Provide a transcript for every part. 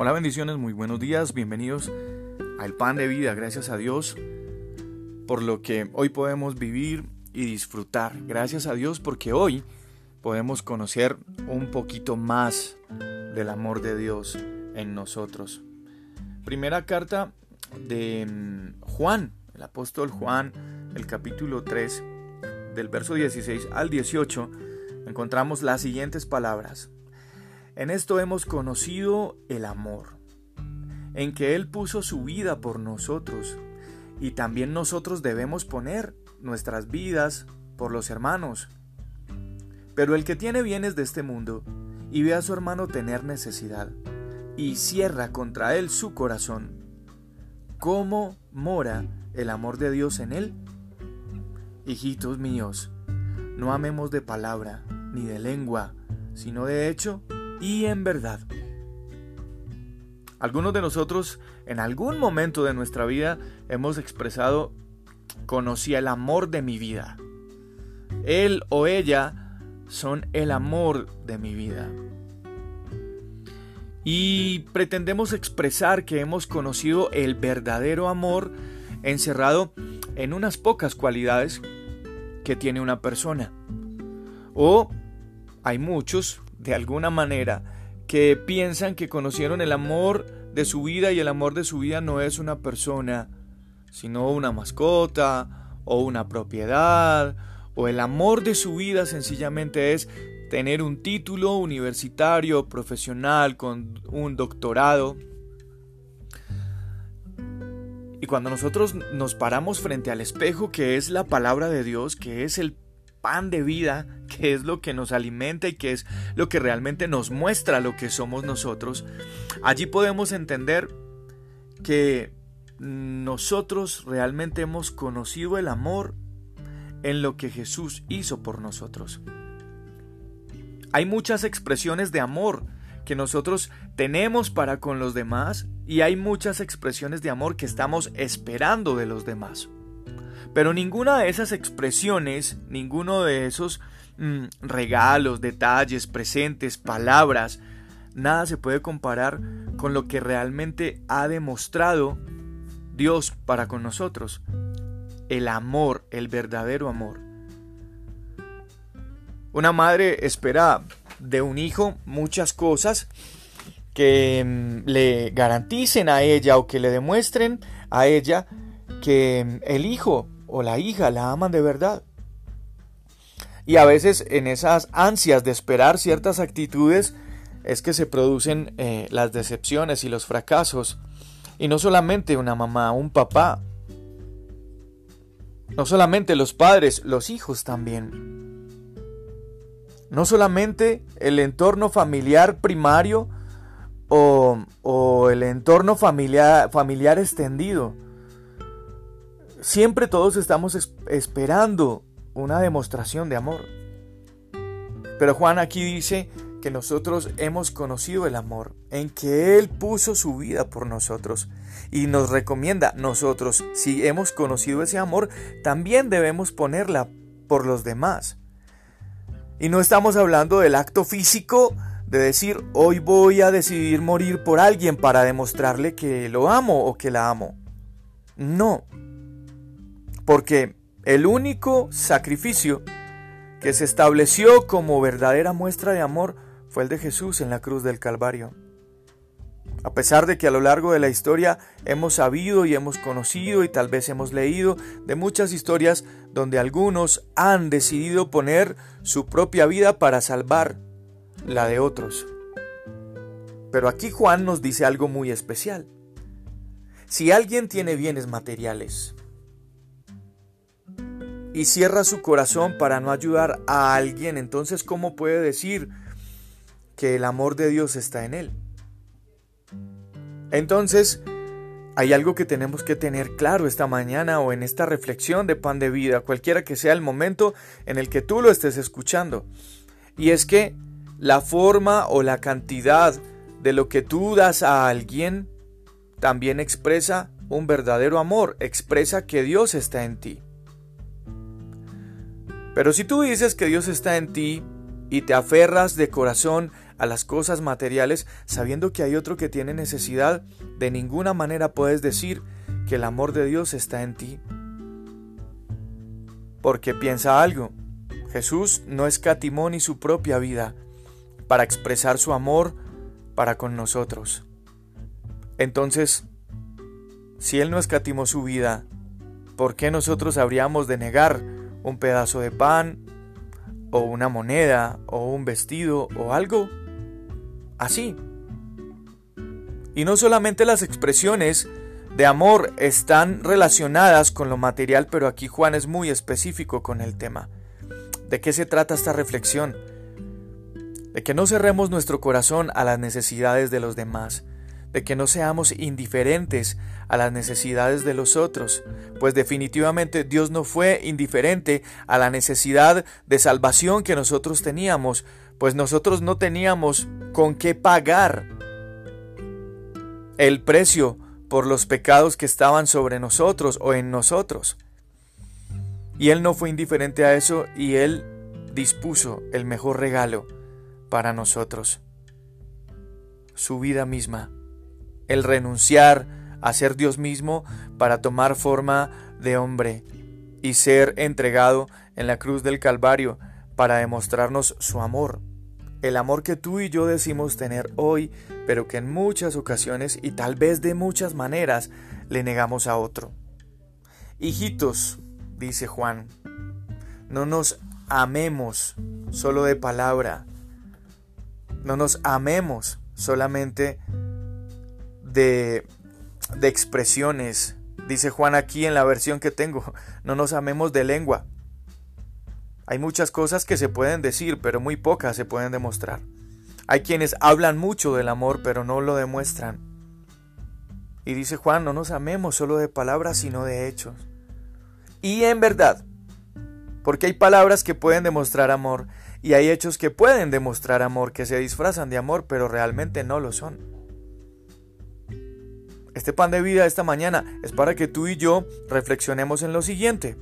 Hola bendiciones, muy buenos días, bienvenidos al pan de vida, gracias a Dios por lo que hoy podemos vivir y disfrutar. Gracias a Dios porque hoy podemos conocer un poquito más del amor de Dios en nosotros. Primera carta de mm, Juan, el apóstol Juan, el capítulo 3, del verso 16 al 18, encontramos las siguientes palabras. En esto hemos conocido el amor, en que Él puso su vida por nosotros, y también nosotros debemos poner nuestras vidas por los hermanos. Pero el que tiene bienes de este mundo y ve a su hermano tener necesidad, y cierra contra él su corazón, ¿cómo mora el amor de Dios en él? Hijitos míos, no amemos de palabra ni de lengua, sino de hecho y en verdad. Algunos de nosotros en algún momento de nuestra vida hemos expresado conocí el amor de mi vida. Él o ella son el amor de mi vida. Y pretendemos expresar que hemos conocido el verdadero amor encerrado en unas pocas cualidades que tiene una persona. O hay muchos de alguna manera, que piensan que conocieron el amor de su vida y el amor de su vida no es una persona, sino una mascota o una propiedad, o el amor de su vida sencillamente es tener un título universitario, profesional, con un doctorado. Y cuando nosotros nos paramos frente al espejo, que es la palabra de Dios, que es el pan de vida, que es lo que nos alimenta y que es lo que realmente nos muestra lo que somos nosotros, allí podemos entender que nosotros realmente hemos conocido el amor en lo que Jesús hizo por nosotros. Hay muchas expresiones de amor que nosotros tenemos para con los demás y hay muchas expresiones de amor que estamos esperando de los demás. Pero ninguna de esas expresiones, ninguno de esos mm, regalos, detalles, presentes, palabras, nada se puede comparar con lo que realmente ha demostrado Dios para con nosotros. El amor, el verdadero amor. Una madre espera de un hijo muchas cosas que mm, le garanticen a ella o que le demuestren a ella que mm, el hijo o la hija la aman de verdad. Y a veces en esas ansias de esperar ciertas actitudes es que se producen eh, las decepciones y los fracasos. Y no solamente una mamá, un papá. No solamente los padres, los hijos también. No solamente el entorno familiar primario o, o el entorno familiar, familiar extendido Siempre todos estamos esperando una demostración de amor. Pero Juan aquí dice que nosotros hemos conocido el amor, en que Él puso su vida por nosotros y nos recomienda nosotros, si hemos conocido ese amor, también debemos ponerla por los demás. Y no estamos hablando del acto físico de decir, hoy voy a decidir morir por alguien para demostrarle que lo amo o que la amo. No, porque el único sacrificio que se estableció como verdadera muestra de amor fue el de Jesús en la cruz del Calvario. A pesar de que a lo largo de la historia hemos sabido y hemos conocido y tal vez hemos leído de muchas historias donde algunos han decidido poner su propia vida para salvar la de otros. Pero aquí Juan nos dice algo muy especial. Si alguien tiene bienes materiales, y cierra su corazón para no ayudar a alguien, entonces ¿cómo puede decir que el amor de Dios está en él? Entonces, hay algo que tenemos que tener claro esta mañana o en esta reflexión de pan de vida, cualquiera que sea el momento en el que tú lo estés escuchando. Y es que la forma o la cantidad de lo que tú das a alguien también expresa un verdadero amor, expresa que Dios está en ti. Pero si tú dices que Dios está en ti y te aferras de corazón a las cosas materiales sabiendo que hay otro que tiene necesidad, de ninguna manera puedes decir que el amor de Dios está en ti. Porque piensa algo, Jesús no escatimó ni su propia vida para expresar su amor para con nosotros. Entonces, si Él no escatimó su vida, ¿por qué nosotros habríamos de negar un pedazo de pan, o una moneda, o un vestido, o algo? Así. Y no solamente las expresiones de amor están relacionadas con lo material, pero aquí Juan es muy específico con el tema. ¿De qué se trata esta reflexión? De que no cerremos nuestro corazón a las necesidades de los demás, de que no seamos indiferentes a las necesidades de los otros, pues definitivamente Dios no fue indiferente a la necesidad de salvación que nosotros teníamos, pues nosotros no teníamos con qué pagar el precio por los pecados que estaban sobre nosotros o en nosotros. Y Él no fue indiferente a eso y Él dispuso el mejor regalo para nosotros. Su vida misma. El renunciar a ser Dios mismo para tomar forma de hombre y ser entregado en la cruz del Calvario para demostrarnos su amor. El amor que tú y yo decimos tener hoy, pero que en muchas ocasiones y tal vez de muchas maneras le negamos a otro. Hijitos, dice Juan. No nos amemos solo de palabra. No nos amemos solamente de, expresiones. Dice Juan aquí en la versión que tengo. No nos amemos de lengua. Hay muchas cosas que se pueden decir, pero muy pocas se pueden demostrar. Hay quienes hablan mucho del amor, pero no lo demuestran. Y dice Juan, no nos amemos solo de palabras, sino de hechos y en verdad. Porque hay palabras que pueden demostrar amor y hay hechos que pueden demostrar amor, que se disfrazan de amor, pero realmente no lo son. Este pan de vida esta mañana es para que tú y yo reflexionemos en lo siguiente.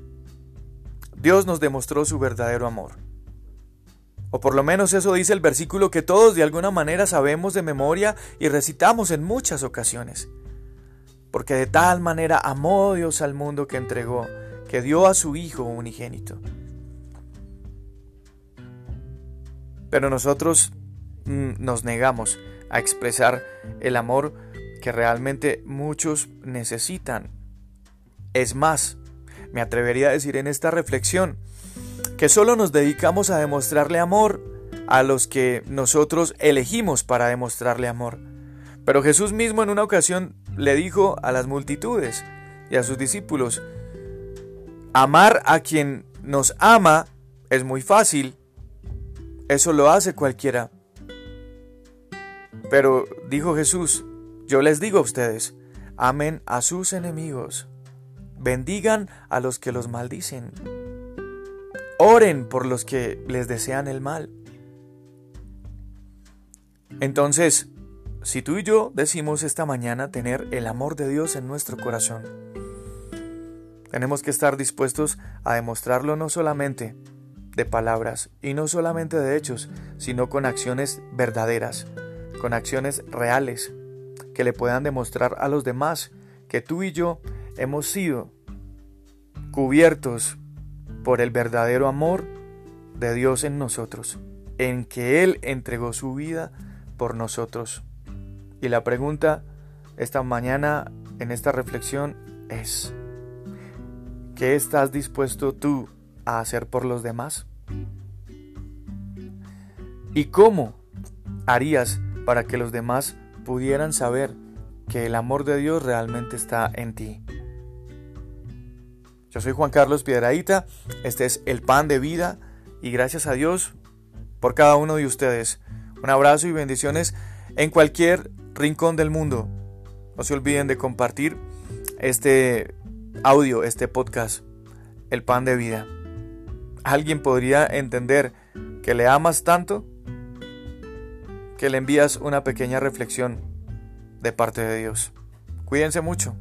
Dios nos demostró su verdadero amor. O por lo menos eso dice el versículo que todos de alguna manera sabemos de memoria y recitamos en muchas ocasiones. Porque de tal manera amó Dios al mundo que entregó que dio a su Hijo unigénito. Pero nosotros mm, nos negamos a expresar el amor que realmente muchos necesitan. Es más, me atrevería a decir en esta reflexión que solo nos dedicamos a demostrarle amor a los que nosotros elegimos para demostrarle amor. Pero Jesús mismo en una ocasión le dijo a las multitudes y a sus discípulos, Amar a quien nos ama es muy fácil. Eso lo hace cualquiera. Pero dijo Jesús, yo les digo a ustedes, amen a sus enemigos, bendigan a los que los maldicen, oren por los que les desean el mal. Entonces, si tú y yo decimos esta mañana tener el amor de Dios en nuestro corazón, tenemos que estar dispuestos a demostrarlo no solamente de palabras y no solamente de hechos, sino con acciones verdaderas, con acciones reales, que le puedan demostrar a los demás que tú y yo hemos sido cubiertos por el verdadero amor de Dios en nosotros, en que Él entregó su vida por nosotros. Y la pregunta esta mañana en esta reflexión es, ¿Qué estás dispuesto tú a hacer por los demás? ¿Y cómo harías para que los demás pudieran saber que el amor de Dios realmente está en ti? Yo soy Juan Carlos Piedraíta, este es el pan de vida y gracias a Dios por cada uno de ustedes. Un abrazo y bendiciones en cualquier rincón del mundo. No se olviden de compartir este audio, este podcast, el pan de vida. ¿Alguien podría entender que le amas tanto que le envías una pequeña reflexión de parte de Dios? Cuídense mucho.